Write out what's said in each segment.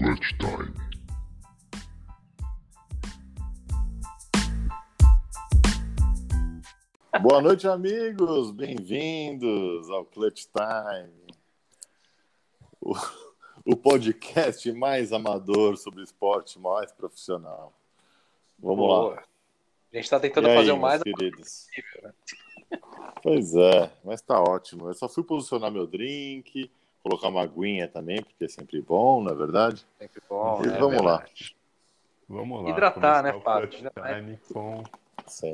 Clutch Time. Boa noite, amigos. Bem-vindos ao Clutch Time, o, o podcast mais amador sobre esporte mais profissional. Vamos Boa. lá. A gente tá tentando E aí, fazer o mais queridos. possível, né? Pois é, mas tá ótimo. Eu só fui posicionar meu drink, colocar uma aguinha também, porque é sempre bom, não é verdade? Sempre bom. E né? vamos lá. Verdade. Vamos lá. Hidratar, né, Fábio? Com,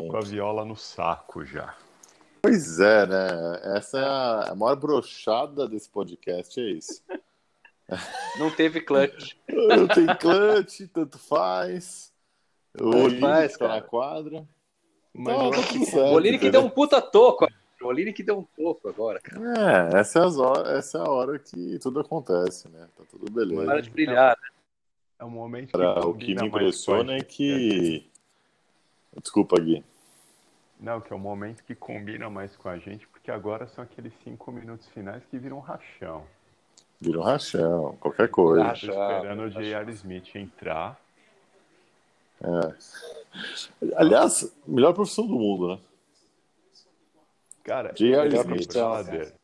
com a viola no saco já. Pois é, né? Essa é a, a maior brochada desse podcast, é isso. Não teve clutch. Não tem clutch, tanto faz. O Tanto Olímpio faz, tá cara. na quadra. Mas Não, tá certo. O Olini que deu um puta toco. O Olini que deu um toco agora, cara. É, essa é, as horas, essa é a hora que tudo acontece, né? Tá tudo beleza. Para de brilhar. né? é um momento Pra- o combina que me mais com a impressiona é que. Desculpa, Gui. Não, que é o momento que combina mais com a gente, porque agora são aqueles cinco minutos finais que viram rachão. Vira um rachão, qualquer coisa. Ah, Tô Rachão, esperando o J.R. Smith entrar. Aliás, melhor profissão do mundo, né? Cara, é Smith. brother.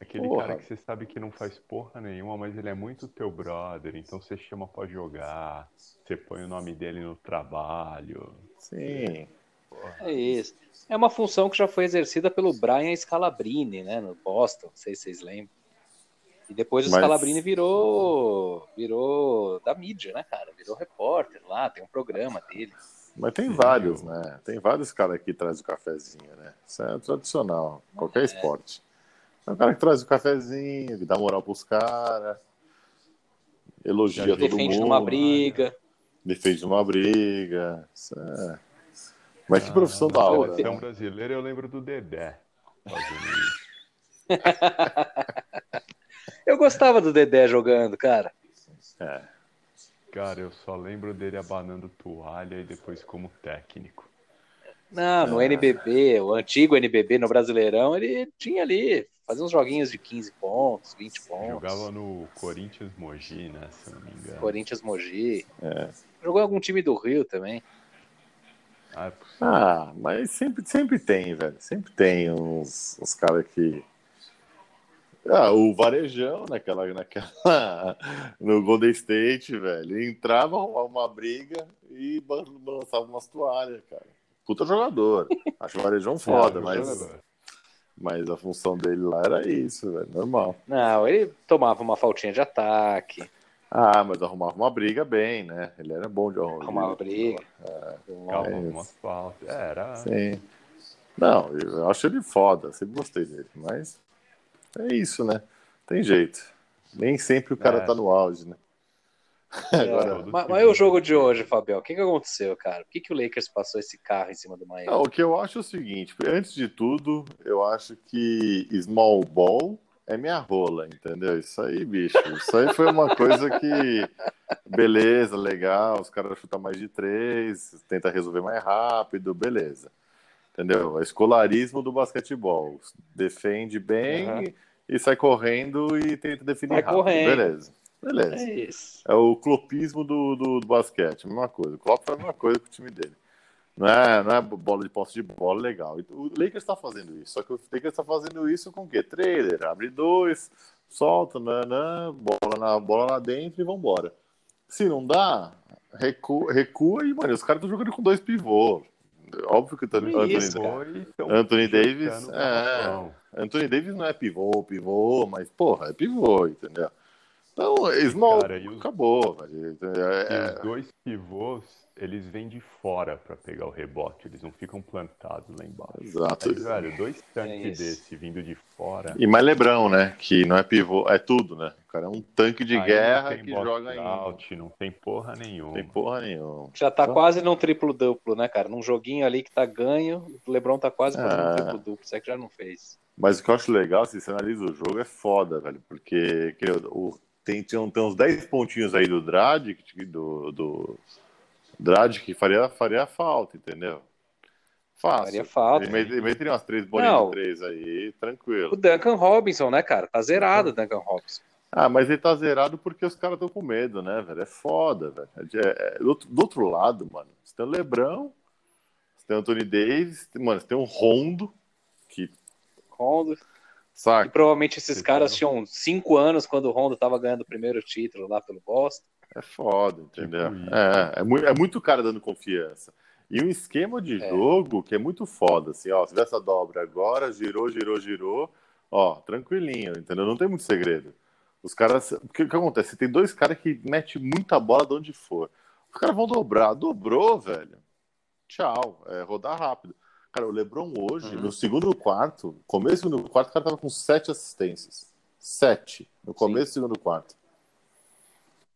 Aquele Porra. cara que você sabe que não faz porra nenhuma, mas ele é muito teu brother, então você chama pra jogar, você põe o nome dele no trabalho. Sim. É isso. É uma função que já foi exercida pelo Brian Scalabrini, né? No Boston, não sei se vocês lembram. E depois o Mas- Scalabrini virou, virou da mídia, né, cara? Virou repórter lá, tem um programa dele. Mas tem Sim, vários, eu- né? Tem vários caras que trazem o cafezinho, né? Isso é tradicional, qualquer É. esporte. É o cara que traz o cafezinho, que dá moral pros caras, elogia todo Defende mundo, numa briga. defende uma briga. Isso é... Mas que Ah, profissão da hora, né? brasileira eu lembro do Dedé. Eu gostava do Dedé jogando, cara. É. Cara, eu só lembro dele abanando toalha e depois como técnico. Não, no É. NBB, o antigo NBB no Brasileirão, ele tinha ali, fazia uns joguinhos de 15 pontos, 20 pontos. Jogava no Corinthians Mogi, né? Se não me engano. Corinthians Mogi. É. Jogou em algum time do Rio também. Ah, é possível. Ah, mas sempre, sempre tem, velho. Sempre tem uns, uns caras que. Ah, o Varejão naquela, naquela. No Golden State, velho. Ele entrava, arrumava uma briga e ba- balançava umas toalhas, cara. Puta jogador. Acho o Varejão foda, Ah, mas, jogador. mas a função dele lá era isso, velho. Normal. Não, ele tomava uma faltinha de ataque, Ah, mas arrumava uma briga bem, né? Ele era bom de arrumar. arrumava briga. Calma, é isso. umas faltas. É, era. Sim. Não, eu acho ele foda, sempre gostei dele, mas é isso, né? Tem jeito. Nem sempre o cara É. tá no auge, né? Agora, Todo Mas, e o jogo de hoje, Fabião? O que, que aconteceu, cara? Por que, que o Lakers passou esse carro em cima do Miami? não, o que eu acho é o seguinte: antes de tudo, eu acho que small ball é minha rola, entendeu? Isso aí, bicho. Isso aí foi uma coisa que. Beleza, legal, os caras chutam mais de três, tenta resolver mais rápido, beleza. Entendeu? É escolarismo do basquetebol. Defende bem Aham. e sai correndo e tenta definir Sai rápido. correndo. Beleza. Beleza. É isso. É o clopismo do, do, do basquete, a mesma coisa. O Klopp faz a mesma coisa com o time dele. Não é, não é bola de posse de bola legal. O Lakers está fazendo isso. Só que o Lakers está fazendo isso com o quê? Trailer, abre dois, solta, nanã, bola, na, bola lá dentro e vambora. Se não dá, recua, recua e, mano, os caras estão jogando com dois pivôs. Óbvio que o Anthony, Anthony, Isso, Anthony Davis, é. Anthony Davis não é pivô, pivô, mas, porra, é pivô, entendeu? Então, small, Cara, e os- acabou, velho. E É, os dois pivôs, eles vêm de fora pra pegar o rebote, eles não ficam plantados lá embaixo. exato. Aí, velho, dois tanques É desse vindo de fora. E mais Lebrão, né? Que não é pivô, é tudo, né? O cara é um tanque de aí guerra que joga em. out, não tem porra nenhuma. Tem porra nenhuma. Já tá Então- quase num triplo-duplo, né, cara? Num joguinho ali que tá ganho, o Lebron tá quase fazendo Ah. um triplo-duplo. Isso é que já não fez. Mas o que eu acho legal, se você analisa o jogo, é foda, velho. Porque que o- tem, tem, tem uns 10 pontinhos aí do Dragic, do, do Dragic que faria, faria falta, entendeu? Fácil. Faria falta. Ele met- ele meteria umas três bolinhas de três aí, O tranquilo. Duncan Robinson, né, cara? Tá zerado o Duncan Robinson. Ah, mas ele tá zerado porque os caras estão com medo, né, velho? É foda, velho. É, é, do, outro, do, outro, lado, mano, você tem o Lebrão, você tem o Anthony Davis, mano, você tem o Rondo, que. Rondo. Saca? E provavelmente esses caras tinham cinco anos quando o Rondo tava ganhando o primeiro título lá pelo Boston. É foda, entendeu? Tipo é, é, muito, é muito cara dando confiança. E um esquema de é. jogo que é muito foda, assim, ó, se essa dobra agora, girou, girou, girou, ó, tranquilinho, entendeu? Não tem muito segredo. Os caras, o que, que acontece? Tem dois caras que metem muita bola de onde for. Os caras vão dobrar, dobrou, velho. Tchau, é rodar rápido. Cara, o LeBron hoje, uhum. no segundo quarto, começo do quarto, o cara tava com sete assistências. Sete, no começo do segundo quarto.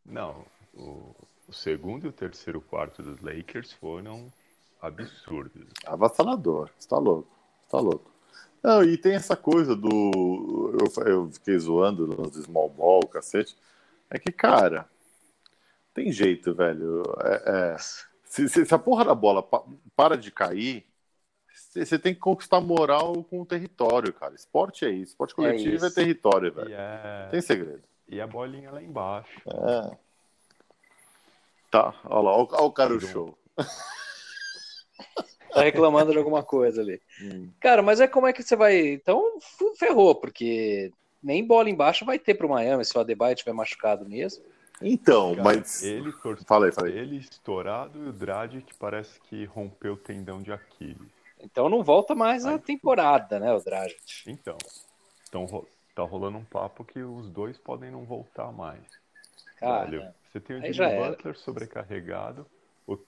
Não, o, o segundo e o terceiro quarto dos Lakers foram absurdos. Avassalador, você tá louco, você tá louco. Não, e tem essa coisa do. Eu, eu fiquei zoando nos small ball, cacete. É que, cara, tem jeito, velho. É, é, se, se, a porra da bola para de cair, você tem que conquistar moral com o território, cara. Esporte é isso. Esporte é coletivo é, é território, velho. É... Tem segredo. E a bolinha lá embaixo. É. Tá, olha lá, olha, o cara o show. Tá reclamando de alguma coisa ali. Hum. Cara, mas é como é que você vai. Então, ferrou, porque nem bola embaixo vai ter pro Miami se o Adebayo tiver machucado mesmo. Então, Cara, mas. Ele torceu, falei, falei. Ele estourado e o Dragic parece que rompeu o tendão de Aquiles. Então não volta mais a temporada, né, o Dragic? Então, então tá rolando um papo que os dois podem não voltar mais. Cara, Velho, você tem o Jimmy Butler sobrecarregado.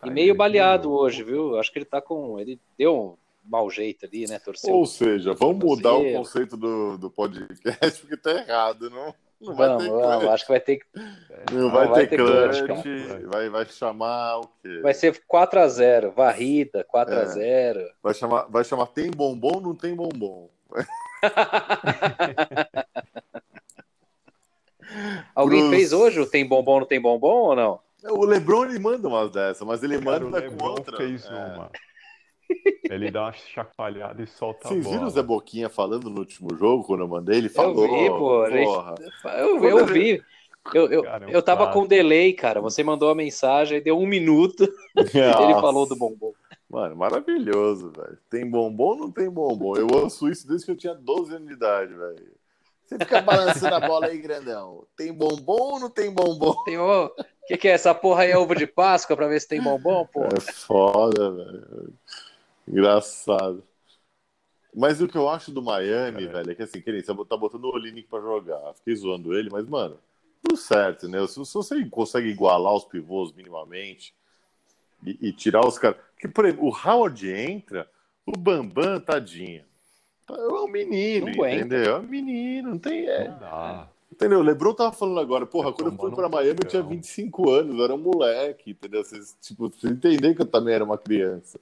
e meio baleado hoje, viu? Acho que ele tá com. Ele deu um mau jeito ali, né? Torceu. Ou seja, vamos mudar o conceito do, do podcast, porque tá errado, não? Não vai vamos, ter vamos, acho que vai ter Não, não vai, vai, ter, ter clutch, clutch vai, vai chamar o quê? Vai ser 4x0, varrida, 4x0. É. Vai, chamar, vai chamar tem bombom, não tem bombom. Alguém Cruz. fez hoje o tem bombom, não tem bombom ou não? O Lebron ele manda umas dessas, mas ele Cara, manda com outra. fez é. uma. Ele dá uma chacoalhada e solta Vocês a bola. viram o Zé Boquinha falando no último jogo, quando eu mandei? Ele falou. Eu vi, pô. Eu, eu vi. Eu, eu, cara, é um eu tava com delay, cara. Você mandou a mensagem, deu um minuto. ele falou do bombom. Mano, maravilhoso, velho. Tem bombom ou não tem bombom? Eu ouço isso desde que eu tinha 12 anos de idade, velho. Você fica balançando a bola aí, grandão. Tem bombom ou não tem bombom? Tem o que, que é essa porra aí? É ovo de Páscoa pra ver se tem bombom, pô? É foda, velho. Engraçado. Mas o que eu acho do Miami, é. velho, é que assim, querido, você tá botando o Olinick pra jogar. Fiquei zoando ele, mas, mano, tudo certo, né? Se, se você consegue igualar os pivôs minimamente e, e tirar os caras. Porque, por exemplo, o Howard entra, o Bambam, tadinho. É um menino, entendeu? É um menino, não tem. É... Não Entendeu? O Lebron tava falando agora, porra, quando eu fui pra Miami eu tinha 25 anos, eu era um moleque, entendeu? Vocês, tipo, você entender que eu também era uma criança.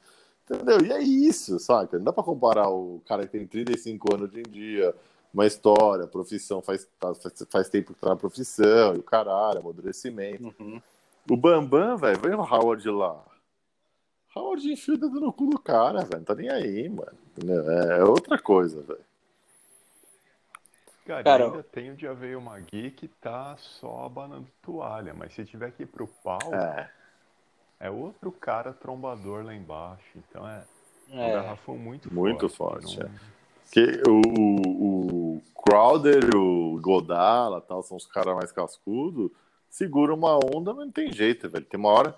Entendeu? E é isso, saca? Não dá pra comparar o cara que tem 35 anos hoje em dia, uma história, profissão, faz, faz, faz tempo que tá na profissão, e o caralho, amadurecimento. Uhum. O Bambam, velho, vem o Howard lá. Howard enfia o dedo no cu do cara, velho. Não tá nem aí, mano. Entendeu? É outra coisa, velho. Cara, cara, ainda tem o Dia Veio Magui que tá só abanando toalha, mas se tiver que ir pro pau, é. é outro cara trombador lá embaixo. Então é, é. um garrafão muito, muito forte. forte não... é. que o, o Crowder, o Godala, tal, são os caras mais cascudos, segura uma onda, mas não tem jeito, velho. Tem uma hora.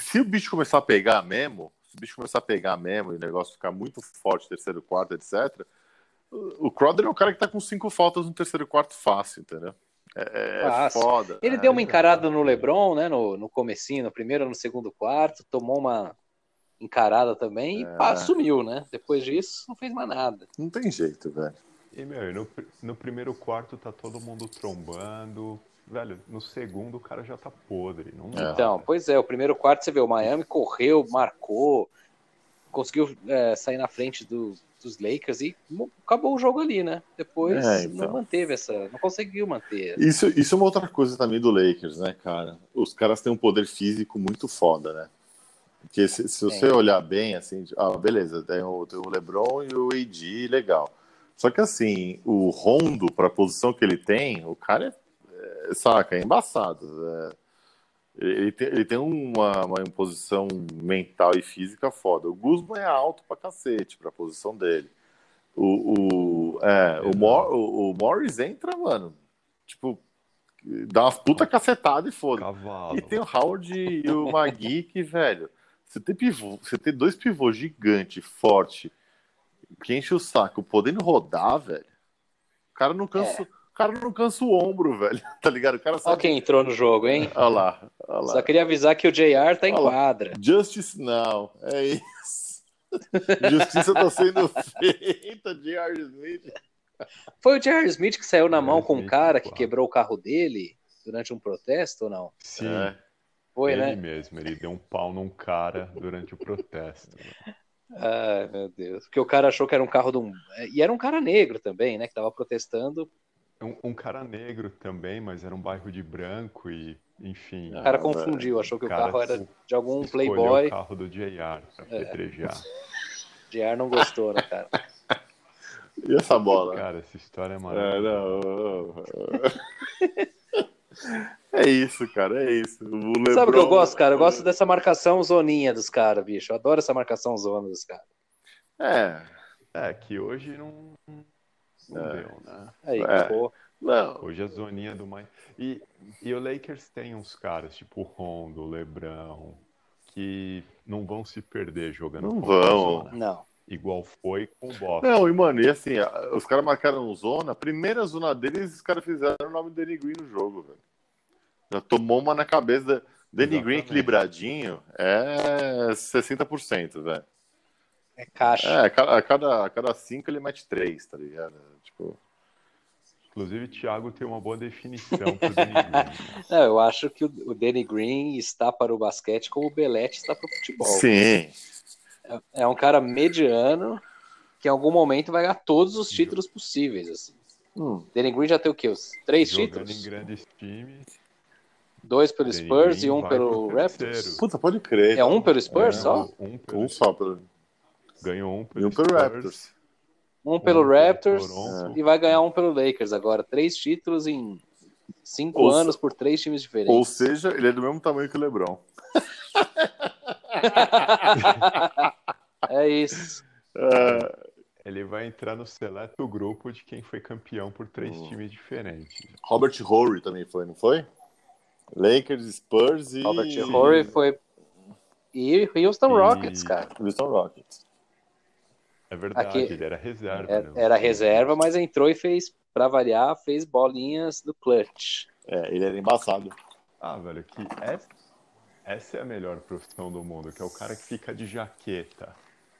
Se o bicho começar a pegar mesmo, se o bicho começar a pegar mesmo e o negócio ficar muito forte, terceiro, quarto, etc o Crowder é um cara que tá com cinco faltas no terceiro quarto fácil, entendeu? É, é foda. Ele é, deu uma encarada no LeBron, né? No, no comecinho, no primeiro, no segundo quarto, tomou uma encarada também e é. pá, sumiu, né? Depois disso, não fez mais nada. Não tem jeito, velho. E, meu, no, no primeiro quarto tá todo mundo trombando. Velho, no segundo o cara já tá podre. Não então, pois é, o primeiro quarto você vê, o Miami correu, marcou, conseguiu é, sair na frente do, dos Lakers e acabou o jogo ali, né? Depois é, então. não manteve essa, não conseguiu manter. Isso, isso é uma outra coisa também do Lakers, né, cara? Os caras têm um poder físico muito foda, né? Porque se, se você é. olhar bem, assim, ah, beleza, tem o, tem o LeBron e o AD, legal. Só que assim, o Rondo, para a posição que ele tem, o cara é é, saca, é embaçado. É, ele, tem, ele tem uma, uma imposição mental e física foda. O Guzman é alto pra cacete pra posição dele. O, o, é, o, Mor, o, o Morris entra, mano, tipo, dá umas puta cacetada e foda. E tem o Howard e o Magui que, velho, você tem, pivô, você tem dois pivôs gigante, forte, que enche o saco, podendo rodar, velho. O cara não cansa. É. O cara não cansa o ombro, velho. Tá ligado? O cara sabe... Olha quem entrou no jogo, hein? Olha lá, olha lá. Só queria avisar que o JR tá em quadra. Justice Now. É isso. Justiça tá sendo feita, J.R. Smith. Foi o J.R. Smith que saiu na mão com um cara que quebrou o carro dele durante um protesto ou não? Sim. É. Foi, ele né? mesmo, ele deu um pau num cara durante o protesto. Ai, meu Deus. Porque o cara achou que era um carro de um. E era um cara negro também, né? Que tava protestando. Um, um cara negro também, mas era um bairro de branco e, enfim. O cara confundiu, achou que o, o carro era de algum playboy. o carro do JR pra é. petrejar. JR não gostou, né, cara? E essa bola? Cara, essa história é maravilhosa. É, é isso, cara, é isso. Lebron... Sabe o que eu gosto, cara? Eu gosto dessa marcação zoninha dos caras, bicho. Eu adoro essa marcação zona dos caras. É. É, que hoje não, não é. deu, né? Aí, é. pô. Não. Hoje a zoninha do mais. E, e o Lakers tem uns caras, tipo o Rondo, o Lebrão, que não vão se perder jogando. Não vão. Não igual foi com o Boston. Não, e mano, e assim, os caras marcaram zona, a primeira zona deles, os caras fizeram o nome do Green no jogo, velho. Já tomou uma na cabeça. Da... Danny Green equilibradinho é 60%, velho. É caixa. É, a cada, a cada cinco ele mete três, tá ligado? Tipo. Inclusive, o Thiago tem uma boa definição para o Danny Green. Não, eu acho que o Danny Green está para o basquete como o Belete está para o futebol. Sim, é, é um cara mediano que em algum momento vai ganhar todos os títulos possíveis. Assim. Hum. Danny Green já tem o quê? Os três Jogando títulos? em grandes times. Dois pelo Spurs e um pelo Raptors. Puta, pode crer. É um pelo Spurs é, só? Um, um só pelo. Ganhou um pelo, e um pelo Raptors. Um pelo um Raptors pelo e vai ganhar um pelo Lakers agora. Três títulos em cinco ou anos por três times diferentes. Ou seja, ele é do mesmo tamanho que o LeBron. é isso. Uh, ele vai entrar no seleto grupo de quem foi campeão por três uh, times diferentes. Robert Horry também foi, não foi? Lakers, Spurs e. Robert Horry foi. E Houston Rockets, cara. Houston Rockets. É verdade, Aqui... ele era reserva. Era, né? era reserva, mas entrou e fez, pra variar, fez bolinhas do clutch. É, ele era embaçado. Ah, velho, que essa essa é a melhor profissão do mundo, que é o cara que fica de jaqueta.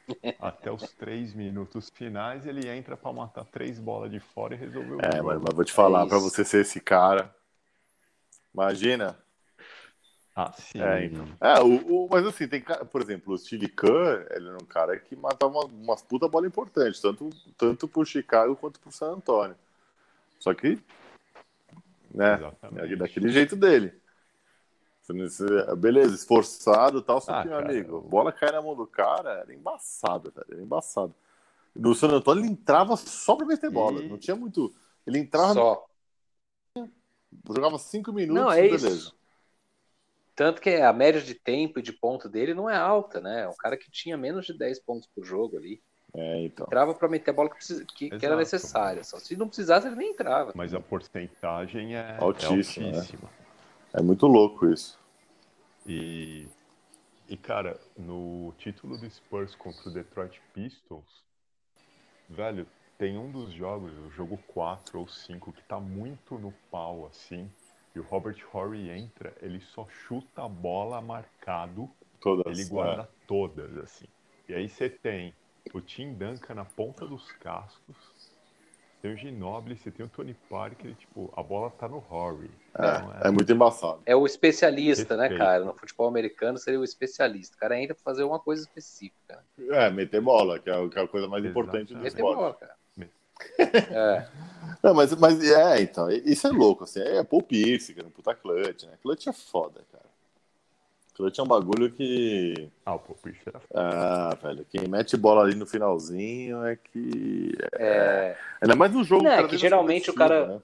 Até os três minutos finais, ele entra para matar três bolas de fora e resolver o É, mas, mas vou te falar, é para você ser esse cara. Imagina. Ah, sim. É, então. é o, o, mas assim, tem por exemplo, o Steve Kerr, ele era um cara que matava uma, umas puta bola importante, tanto, tanto pro Chicago quanto pro San Antonio. Só que, né, é daquele jeito dele. Beleza, esforçado e tal, só ah, que, meu cara, amigo, eu... bola cai na mão do cara, era embaçado, velho, era embaçado. No San Antônio ele entrava só pra meter bola, e... não tinha muito. Ele entrava. Só. Jogava cinco minutos, não, é beleza. Isso. Tanto que a média de tempo e de ponto dele não é alta, né? É um cara que tinha menos de 10 pontos por jogo ali. É, então. Entrava para meter a bola que, precisa, que, que, era necessária. Só se não precisasse, ele nem entrava. Mas a porcentagem é altíssima. É, altíssima. É. é muito louco isso. E, e, cara, no título do Spurs contra o Detroit Pistons, velho, tem um dos jogos, o jogo 4 ou 5, que tá muito no pau, assim. E o Robert Horry entra, ele só chuta a bola marcado. Todas, ele guarda é. todas, assim. E aí você tem o Tim Duncan na ponta dos cascos, tem o Ginobili, você tem o Tony Parker, tipo, a bola tá no Horry. É, então, é... é, muito embaçado. É o especialista, né, cara? No futebol americano seria o especialista. O cara entra pra fazer uma coisa específica. É, meter bola, que é, que é a coisa mais Exatamente. importante do meter esporte. Bola, cara. É. Não, mas, mas é, então, isso é louco, assim, é Paul Pierce, cara, puta clutch, né? Clutch é foda, cara. Clutch é um bagulho que. Ah, o Paul Pierce era foda. Ah, velho, quem mete bola ali no finalzinho é que. É... Ainda mais no jogo. Não, é que geralmente o cara. Né?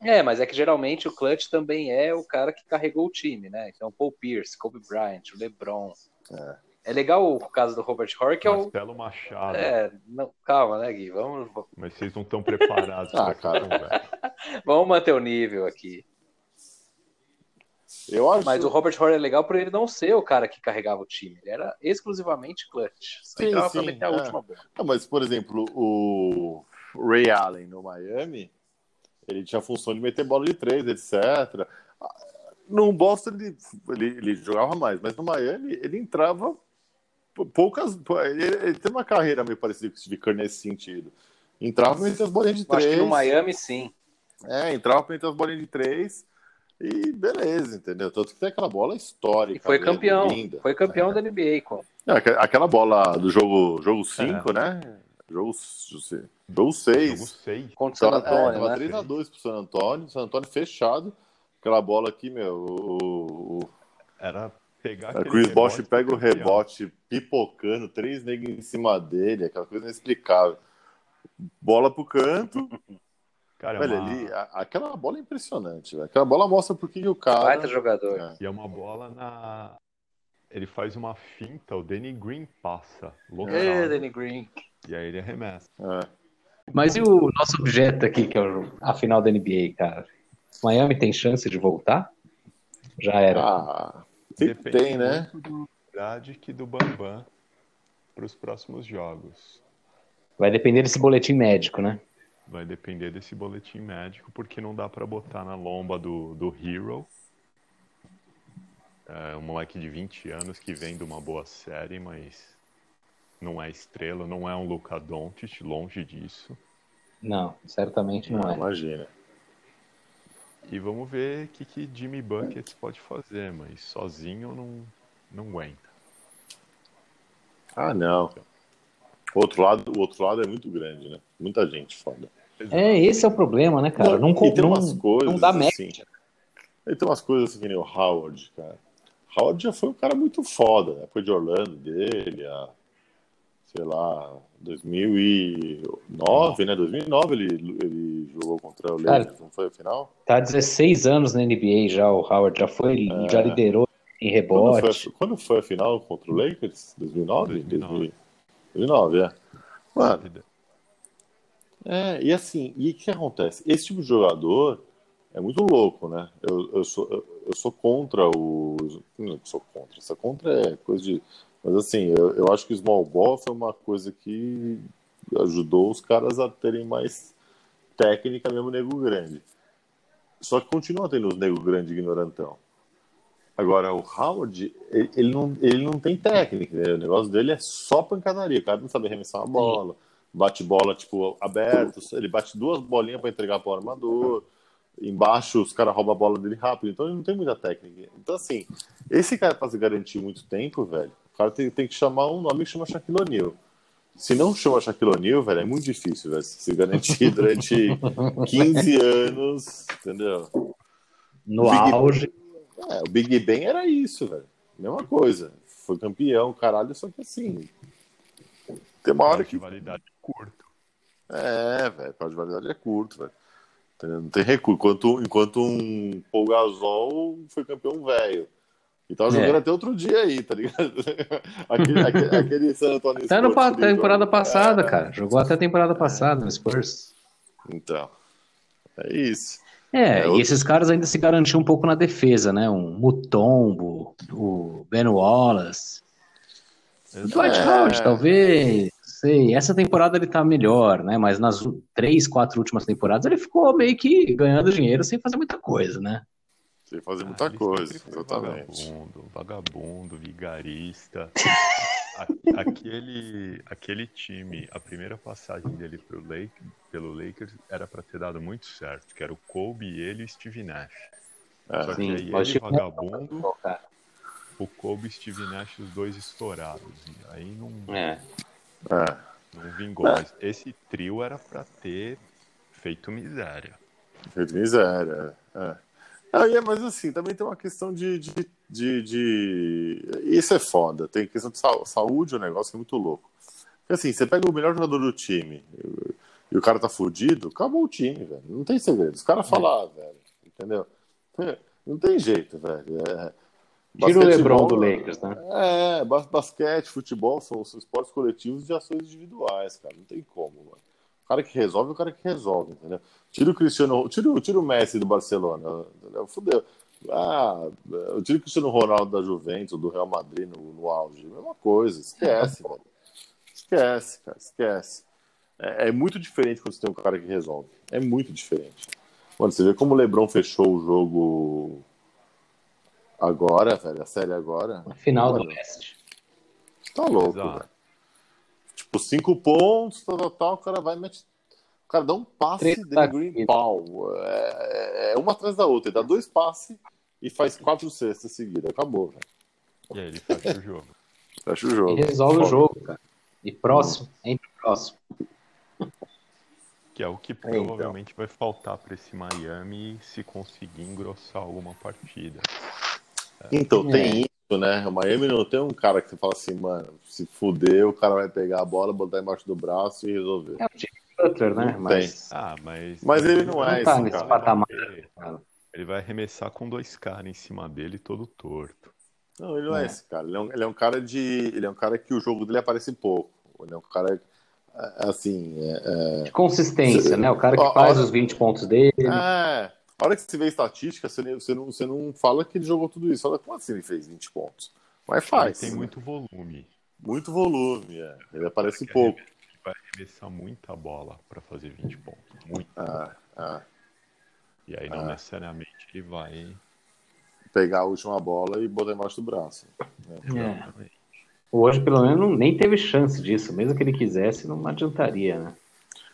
É, mas é que geralmente o clutch também é o cara que carregou o time, né? Então, Paul Pierce, Kobe Bryant, o LeBron. É. é legal o caso do Robert Horry, que é o. Marcelo Machado. É, não, calma, né, Gui? Vamos. Mas vocês não estão preparados ah, cara. Vamos manter o nível aqui. Eu acho... Mas o Robert Horry é legal por ele não ser o cara que carregava o time. Ele era exclusivamente clutch. Só sim, sim, pra meter a é. última bola. Não, mas, por exemplo, o Ray Allen no Miami, ele tinha a função de meter bola de três, etc. No Boston ele, ele, ele jogava mais, mas no Miami ele entrava poucas. Ele, ele tem uma carreira meio parecida com o Steve Kerr nesse sentido. Entrava entre as bolinhas de três. Acho que no Miami, sim. É, entrava entre as bolinhas de três e beleza, entendeu? Tanto que tem aquela bola histórica. E foi campeão. Linda. Foi campeão é. da NBA, com. É, aquela bola do jogo 5, jogo cinco, é. né? Jogo 6. Jogo 6. Contra o San Antônio. É, né? 3x2 pro San Antônio. San Antônio fechado. Aquela bola aqui, meu. O, o... Era pegar. A Chris Bosch pega o rebote pipocando, três negros em cima dele, aquela coisa inexplicável. Bola pro canto. Cara, velho, uma... ali, a, aquela bola é impressionante, velho. Aquela bola mostra por que o cara. Baita jogador. É. E é uma bola na. Ele faz uma finta, o Danny Green passa. É, Danny Green. E aí ele arremessa. É. Mas e o nosso objeto aqui, que é a final da NBA, cara? Miami tem chance de voltar? Já era. Ah, tem, né? Verdade que do Bambam para os próximos jogos. Vai depender desse boletim médico, né? Vai depender desse boletim médico, porque não dá para botar na lomba do, do Hero. É um moleque de 20 anos que vem de uma boa série, mas não é estrela, não é um Luka Doncic, longe disso. Não, certamente não, não é. Imagina. E vamos ver o que, que Jimmy Buckets pode fazer, mas sozinho não, não aguenta. Ah, não. O outro lado, o outro lado é muito grande, né? Muita gente foda. É, esse é o problema, né, cara? Não, não, tem umas coisas, não dá assim, E tem umas coisas assim que nem o Howard, cara. Howard já foi um cara muito foda, né? Foi de Orlando dele, a, sei lá, 2009, né? 2009 ele, ele jogou contra o Lakers, não foi a final? Tá 16 anos na NBA já, o Howard já foi, é. já liderou em rebote. Quando foi, quando foi, a final contra o Lakers? 2009? 2009, 2009 é. Mano, é, e assim, e o que acontece? Esse tipo de jogador é muito louco, né? Eu, eu, sou, eu, eu sou contra o. Não sou contra, essa contra é coisa de. Mas assim, eu, eu acho que o small ball foi uma coisa que ajudou os caras a terem mais técnica mesmo nego grande. Só que continua tendo os nego grande ignorantão. Agora, o Howard, ele, ele, não, ele não tem técnica, né? o negócio dele é só pancadaria. O cara não sabe arremessar uma bola, bate bola tipo aberto, ele bate duas bolinhas para entregar para o armador. Embaixo os caras roubam a bola dele rápido, então ele não tem muita técnica. Então, assim, esse cara para se garantir muito tempo, velho, o cara tem, tem que chamar um nome que chama Shaquille O'Neal. Se não chama Shaquille O'Neal, velho, é muito difícil, velho, se garantir durante 15 anos, entendeu? No Big auge. Ben, é, o Big Ben era isso, velho. Mesma coisa. Foi campeão, caralho, só que assim. Tem uma hora que. validade curto. É, velho, prazo de validade é curto, velho. Não tem recurso. Enquanto, enquanto um Paul Gasol foi campeão velho. E tava jogando é. até outro dia aí, tá ligado? aquele, aquele, aquele San Antonio Até no, temporada passada, é, cara. Jogou até a temporada passada no Spurs. Então, é isso. É, é e esses caras ainda se garantiam um pouco na defesa, né? Um Mutombo, o Ben Wallace. O Dwight é... Howard, talvez sei. Essa temporada ele tá melhor, né? Mas nas três, quatro últimas temporadas ele ficou meio que ganhando dinheiro sem fazer muita coisa, né? Sem fazer muita ah, coisa, exatamente. Vagabundo, vagabundo, vigarista. aquele, aquele time, a primeira passagem dele pro Lake, pelo Lakers era para ter dado muito certo, que era o Kobe, ele e Steve Nash. É, Só sim, que aí ele, vagabundo, o Kobe e Steve Nash, os dois estourados. aí não. É. É. Não vingou, é. mas esse trio era para ter feito miséria. Feito miséria, é. Ah, é, mas assim, também tem uma questão de, de, de, de, Isso é foda. Tem questão de saúde, o negócio é muito louco. Porque assim, você pega o melhor jogador do time. e o cara tá fudido, acabou o time, velho. Não tem segredo. Os caras falam, ah, velho, entendeu? Não tem jeito, velho. É... Tira o Lebron do Lakers, né? É, basquete, futebol são, são esportes coletivos de ações individuais, cara. Não tem como, mano. O cara que resolve é o cara que resolve, entendeu? Tira o Cristiano, tira, tira o Messi do Barcelona, entendeu? Fudeu. Ah, eu tiro o Cristiano Ronaldo da Juventus, do Real Madrid no, no auge. Mesma coisa, esquece, velho. Esquece, cara, esquece. É, é, muito diferente quando você tem um cara que resolve. É muito diferente. Mano, você vê como o Lebron fechou o jogo agora, velho, a série agora. A final Mano, do Leste. Tá louco, Exato. velho. Tipo, cinco pontos, tal, tal, tal, o cara vai meter. O cara dá um passe de green pau. É, é, é, uma atrás da outra. Ele dá dois passes e faz quatro cestas seguidas. Acabou, velho. E aí ele fecha o jogo. Fecha o jogo. E resolve Foda. o jogo, cara. E próximo, entre próximo. Que é o que então. provavelmente então. vai faltar para esse Miami se conseguir engrossar alguma partida. Então, é. tem isso, né? O Miami não tem um cara que você fala assim, mano, se fuder, o cara vai pegar a bola, botar embaixo do braço e resolver. É o Jimmy Butler, né? Mas... Ah, mas... mas ele não é tá esse cara. Patamar. Ele vai arremessar com dois caras em cima dele todo torto. Não, ele não é, é esse cara. Ele é, um, ele é um cara de. Ele é um cara que o jogo dele aparece pouco. Ele é um cara é, assim. É, é... De consistência, né? O cara que faz os 20 pontos dele. É. A hora que você vê estatística, você, você, não, você não fala que ele jogou tudo isso. Olha como assim ele fez 20 pontos. Mas faz. Ele tem muito volume. Muito volume, é. Ele aparece um pouco. Ele vai arremessar muita bola para fazer 20 pontos. Muito. Ah, ah, e aí não ah. necessariamente ele vai pegar a última bola e botar embaixo do braço. Né? É. Hoje, pelo menos, nem teve chance disso. Mesmo que ele quisesse, não adiantaria, né?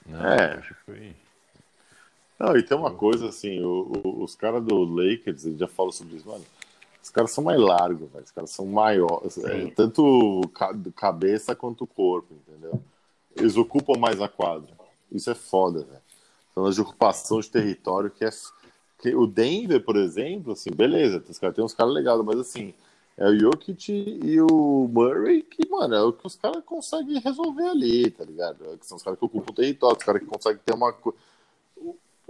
Não, é. Foi... Não, e tem uma coisa assim, o, o, os caras do Lakers, ele já falou sobre isso, mano. Os caras são mais largos, velho. Os caras são maiores, é, tanto cabeça quanto corpo, entendeu? Eles ocupam mais a quadra. Isso é foda, velho. As de ocupação de território que é. Que o Denver, por exemplo, assim, beleza, os caras tem uns caras legais, mas assim, é o Jokic e o Murray que, mano, é o que os caras conseguem resolver ali, tá ligado? É que são os caras que ocupam o território, os caras que conseguem ter uma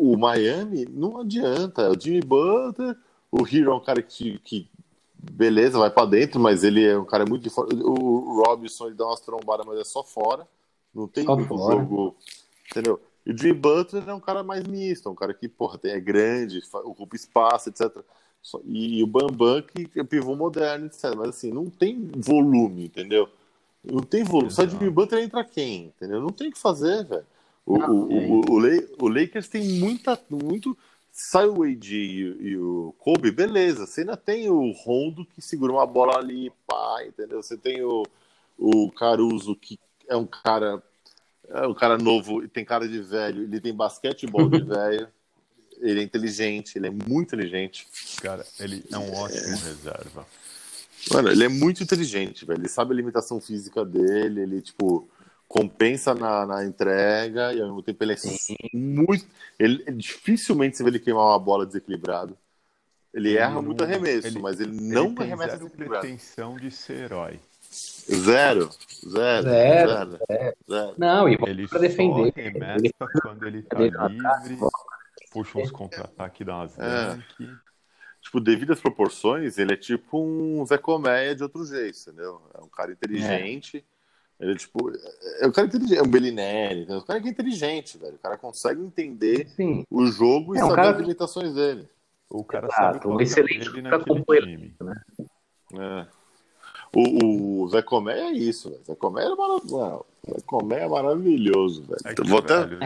o Miami não adianta. É o Jimmy Butler, o Hero é um cara que, que beleza, vai para dentro, mas ele é um cara muito de fora. O Robinson ele dá umas trombadas, mas é só fora. Não tem só muito fora. jogo. Entendeu? E o Jimmy Butler é um cara mais misto, um cara que, porra, tem, é grande, ocupa espaço, etc. E, o Bambam, que é pivô moderno, etc. Mas assim, não tem volume, entendeu? Não tem volume. Só de Jimmy Butler entra quem? Entendeu? Não tem o que fazer, velho. O, o, o, o, Lakers tem muita. muito sai o AD e, e, o Kobe, beleza. Você ainda tem o Rondo que segura uma bola ali, pá, entendeu? Você tem o, o Caruso que é um cara é um cara novo e tem cara de velho, ele tem basquetebol de velho. Ele é inteligente, ele é muito inteligente. Cara, ele é um ótimo é. reserva. Mano, ele é muito inteligente, velho. Ele sabe a limitação física dele, ele, tipo, compensa na, na entrega e ao mesmo tempo ele é Sim. muito. Ele, dificilmente você vê ele queimar uma bola desequilibrado. Ele, erra não, muito arremesso, ele, mas ele não ele arremessa zero pretensão de ser herói. Zero. Zero. Zero. zero, zero. Não, e ele para defender. Ele quando ele tá livre, puxa uns contra-ataques, dá umas é. Tipo, devido às proporções, ele é tipo um Zé Colmeia de outro jeito, entendeu? É um cara inteligente. É ele, tipo, é, é um cara inteligente, é um Bellinelli, é um cara que é inteligente, velho. O cara consegue entender Sim. o jogo e é, saber cara... as limitações dele. O cara Exato, sabe um excelente time. Né? É. O, o Zé Comé é isso, velho. Zé Comé é maravilhoso. Zé Comé é maravilhoso, velho. É vou, até, velho,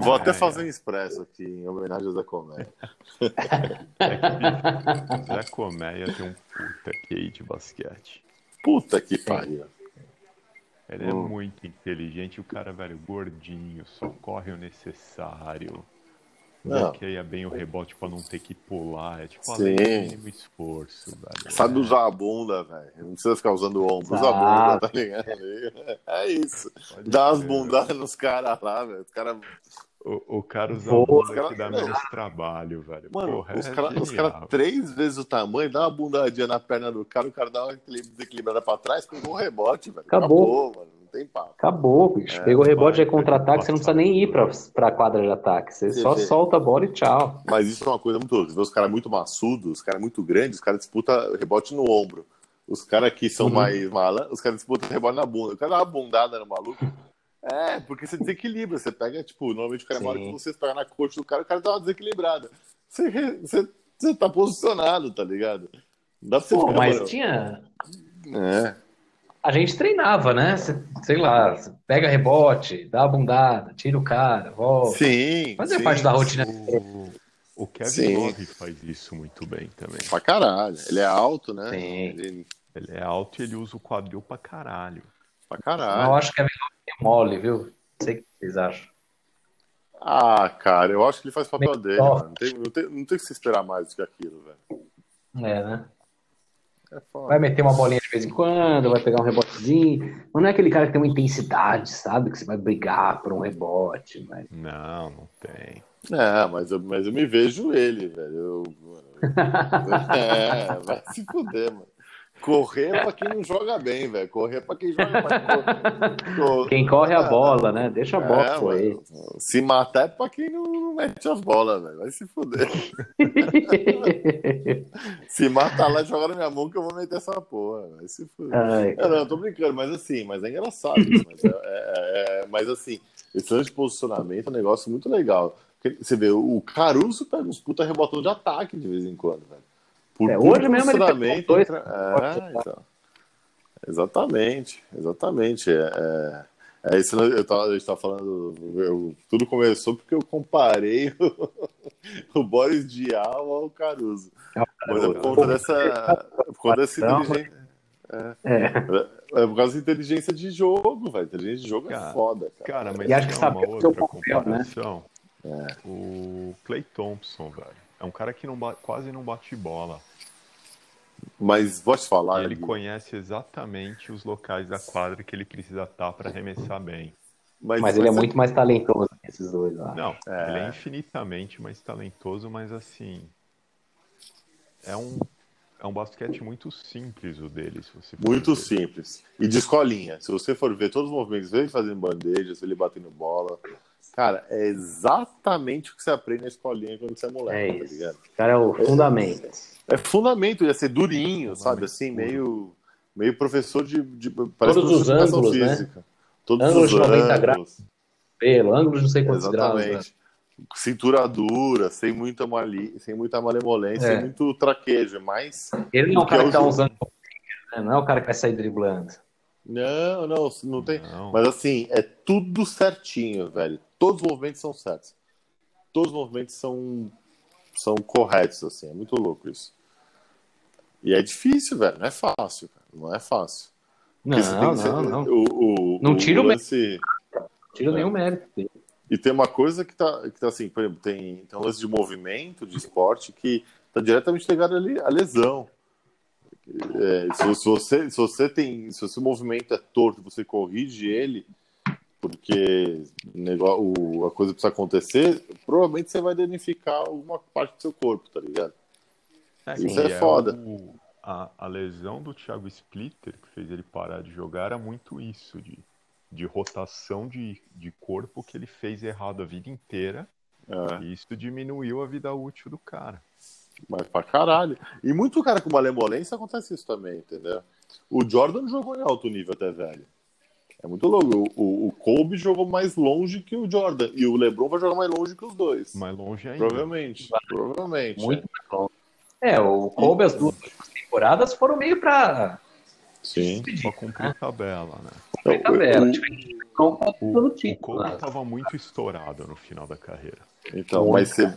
vou até fazer um expresso aqui em homenagem ao Zé Comé. É Zé Comé tem um puta QI de basquete. Puta que pariu. Ele é muito inteligente, o cara, velho, gordinho, só corre o necessário. Bloqueia bem o rebote pra não ter que pular. É tipo Sim. mínimo esforço, velho. Sabe é. usar a bunda, velho. Não precisa ficar usando o ombro. Usa a bunda, tá ligado? É isso. Pode Dá umas bundadas nos caras lá, velho. Os caras o, o cara usa Pô, bunda cara, que dá menos trabalho, velho. Mano, Porra, os é caras cara três vezes o tamanho, dá uma bundadinha na perna do cara, o cara dá uma desequilibrada pra trás, pegou um rebote, velho. Acabou. Acabou, mano. tem papo. Acabou, bicho. É, Pegou o rebote de contra-ataque, você não precisa nem ir pra, pra quadra de ataque. Você, só vê. solta a bola e tchau. Mas isso é uma coisa muito louca. Você vê os caras muito maçudos, os caras muito grandes, os caras disputam rebote no ombro. Os caras que são uhum. mais mala, os caras disputam rebote na bunda. O cara dá uma bundada no maluco. É, porque você desequilibra. Você pega, tipo, normalmente o cara mora que você pega na coxa do cara, o cara dá uma desequilibrada. Você, você, você tá posicionado, tá ligado? Dá pra você Pô, mas tinha. É. A gente treinava, né? sei lá, pega rebote, dá a bundada, tira o cara, volta. Sim. Fazia sim, parte da rotina. O, o Kevin sim. Love faz isso muito bem também. Pra caralho. Ele é alto, né? Sim. Ele, ele é alto e ele usa o quadril pra caralho. Pra caralho. Eu acho que Kevin Love é mole, viu? Não sei o que vocês acham. Ah, cara, eu acho que ele faz o papel dele, mano. Não tem, não, tem, não tem que se esperar mais do que aquilo, velho. É, né? É vai meter uma bolinha de vez em quando, vai pegar um rebotezinho. Mas não é aquele cara que tem uma intensidade, sabe? Que você vai brigar por um rebote. Mas... Não, não tem. É, mas eu, mas eu me vejo ele, velho. Eu, é, vai se fuder, mano. Correr é pra quem não joga bem, velho. Correr é pra quem joga bem. Quem corre a bola, né? Deixa a bola é, correr. Se matar é pra quem não, não mete as bolas, velho. Vai se fuder. se matar lá e jogar na minha mão que eu vou meter essa porra. Vai se fuder. Ai, é, não, eu tô brincando, mas assim, mas é engraçado isso. Mas, é, é, é mas assim, esse lance de posicionamento é um negócio muito legal. Você vê, o Caruso pega uns puta rebotão de ataque de vez em quando, velho. Por é, hoje mesmo ele dois... é, então. Exatamente, exatamente. É, é, é isso eu tava, eu estava falando. Eu, tudo começou porque eu comparei o, o Boris Dial ao Caruso. É Mas é por conta dessa. Por conta dessa inteligência. É, é. é por causa da inteligência de jogo, velho. Inteligência de jogo cara, é foda, cara. Cara, mas e acho que sabe uma outra comparação. Né? É. O Clay Thompson, velho. É um cara que não quase não bate bola. Mas vou te falar. ele conhece exatamente os locais da quadra que ele precisa estar para arremessar bem. Mas, mas ele é muito mais talentoso que esses dois lá. Não, é... ele é infinitamente mais talentoso, mas assim. É um, é um basquete muito simples o dele, se você Muito ver. simples. E de escolinha. Se você for ver todos os movimentos, ele fazendo bandejas, ele batendo bola. Cara, é exatamente o que você aprende na escolinha quando você é moleque, é tá ligado? Cara, é o fundamento. É, é fundamento, ia ser durinho, sabe? Assim, meio, meio professor de. de parece Todos os ângulos, né? física. né? Todos ângulos os de 90 ângulos. graus. Pelo, ângulos não sei quantos Exatamente. graus. Né? Cintura dura, sem muita, mali... sem muita malemolência, é. sem muito traquejo, mas. Ele não é o cara que tá usando. Né? Não é o cara que vai sair driblando. Não, não, não tem. Não. Mas assim, é tudo certinho, velho. Todos os movimentos são certos. Todos os movimentos são, são corretos, assim. É muito louco isso. E é difícil, velho. Não é fácil, cara. Não é fácil. Não, não, ser... não. O, o, não tira o, lance... Tira é. nenhum mérito. E tem uma coisa que tá, que tá assim, por exemplo, tem, tem um lance de movimento, de esporte, que tá diretamente ligado ali à lesão. É, se, se, você, se você tem, se o seu movimento é torto, você corrige ele, porque o, a coisa precisa acontecer, provavelmente você vai danificar alguma parte do seu corpo, tá ligado? É, Isso é, é foda. O, a, a, lesão do Thiago Splitter, que fez ele parar de jogar, era muito isso, de, de rotação de, de corpo que ele fez errado a vida inteira. É. E isso diminuiu a vida útil do cara. Mas pra caralho. E muito cara com malemolência acontece isso também, entendeu? O Jordan jogou em alto nível até velho. É muito louco. O, o Kobe jogou mais longe que o Jordan. E o LeBron vai jogar mais longe que os dois. Mais longe ainda. Provavelmente. Provavelmente. Muito é. longe. É, o Kobe, as duas temporadas foram meio pra. Sim. Só cumprir né? tabela, né? Cumprir tabela. O, o, o Kobe tava muito estourado no final da carreira. Então, mas você,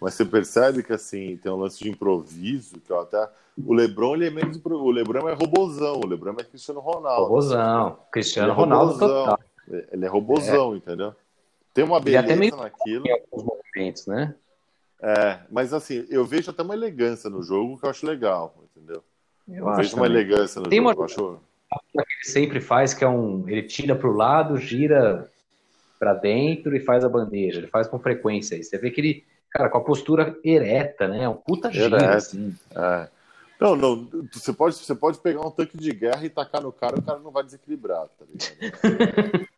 mas você percebe que assim, tem um lance de improviso, que até. O Lebron ele é menos. O Lebron é robozão, o Lebron é Cristiano Ronaldo. Robozão. Cristiano é Ronaldo robozão. total. Ele é robozão, é. entendeu? Tem uma beleza até meio naquilo. Alguns movimentos, né? É, mas assim, eu vejo até uma elegância no jogo que eu acho legal, entendeu? Eu, eu vejo uma elegância no Tem jogo. Uma... Acho... que ele sempre faz, que é um. Ele tira para o lado, gira para dentro e faz a bandeja. Ele faz com frequência. Você vê que ele cara, com a postura ereta, né? Um puta giro, assim. É. Não, não. Você pode, você pode pegar um tanque de guerra e tacar no cara, o cara não vai desequilibrar, tá ligado?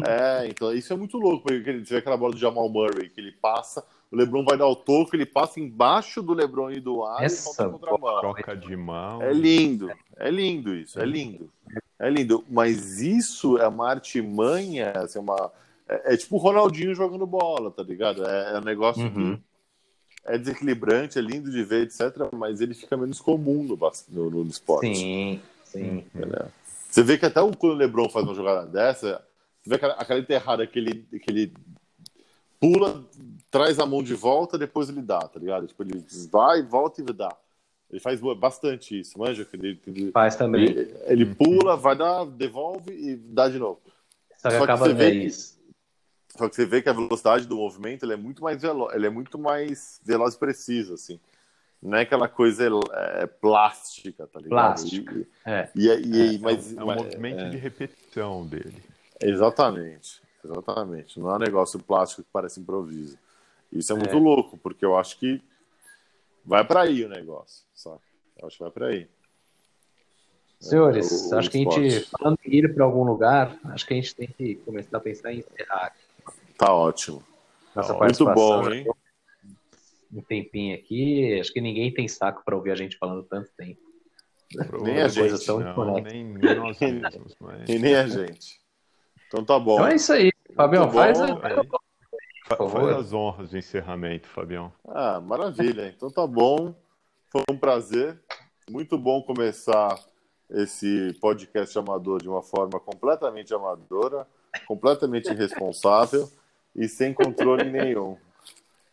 é, então isso é muito louco, porque você vê aquela bola do Jamal Murray que ele passa, o Lebron vai dar o toco, ele passa embaixo do Lebron e do ar Essa e contra mão. troca de mão. É lindo, é lindo isso, é lindo. É lindo, mas isso é uma artimanha, assim, uma, é, é tipo o Ronaldinho jogando bola, tá ligado? É, é um negócio uhum. que é desequilibrante, é lindo de ver, etc., mas ele fica menos comum no, no, no esporte. Sim, sim. Entendeu? Você vê que até quando o Lebron faz uma jogada dessa, você vê aquela, aquela enterrada que ele, que ele pula, traz a mão de volta, depois ele dá, tá ligado? Tipo, ele vai, volta e dá. Ele faz bastante isso, manja? Ele, ele, faz também. Ele, ele, pula, vai dar, devolve e dá de novo. Só que, Só que acaba você vê isso só que você vê que a velocidade do movimento é muito mais veloz, é muito mais veloz e preciso, assim. Não é aquela coisa é, plástica, tá ligado? Plástico. E, é. E, e, é, mas, é um, movimento é. de repetição dele. Exatamente, exatamente. Não é um negócio plástico que parece improviso. Isso é muito é. louco, porque eu acho que vai para aí o negócio, sabe? Eu acho que vai para aí. Senhores, o, acho que a gente, falando em ir para algum lugar, acho que a gente tem que começar a pensar em encerrar aqui. Tá ótimo. Nossa Muito bom, hein? Um tempinho aqui. Acho que ninguém tem saco para ouvir a gente falando tanto tempo. Nem a gente. Tão não, nem, nós mesmos, mas... E nem a gente. Então tá bom. Então é isso aí. Fabião, faz, bom, a... faz as honras de encerramento, Fabião. Ah, maravilha. Então tá bom. Foi um prazer. Muito bom começar esse podcast amador de uma forma completamente amadora, completamente irresponsável e sem controle nenhum.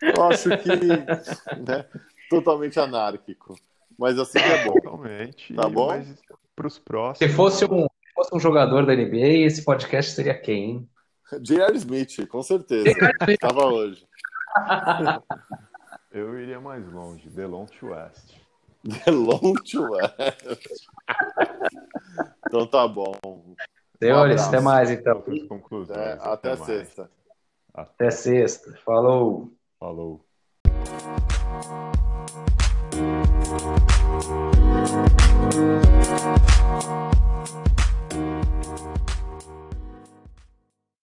Eu acho que né, totalmente anárquico. Mas assim que é bom. Totalmente. Tá bom? Para os próximos. Se fosse, um, se fosse um jogador da NBA, esse podcast seria quem? J.R. Smith, com certeza. Estava hoje. Eu iria mais longe, Delonte West. Delonte West. então tá bom. Senhores, um até mais então. É, até, até sexta. Até sexta. Falou. Falou.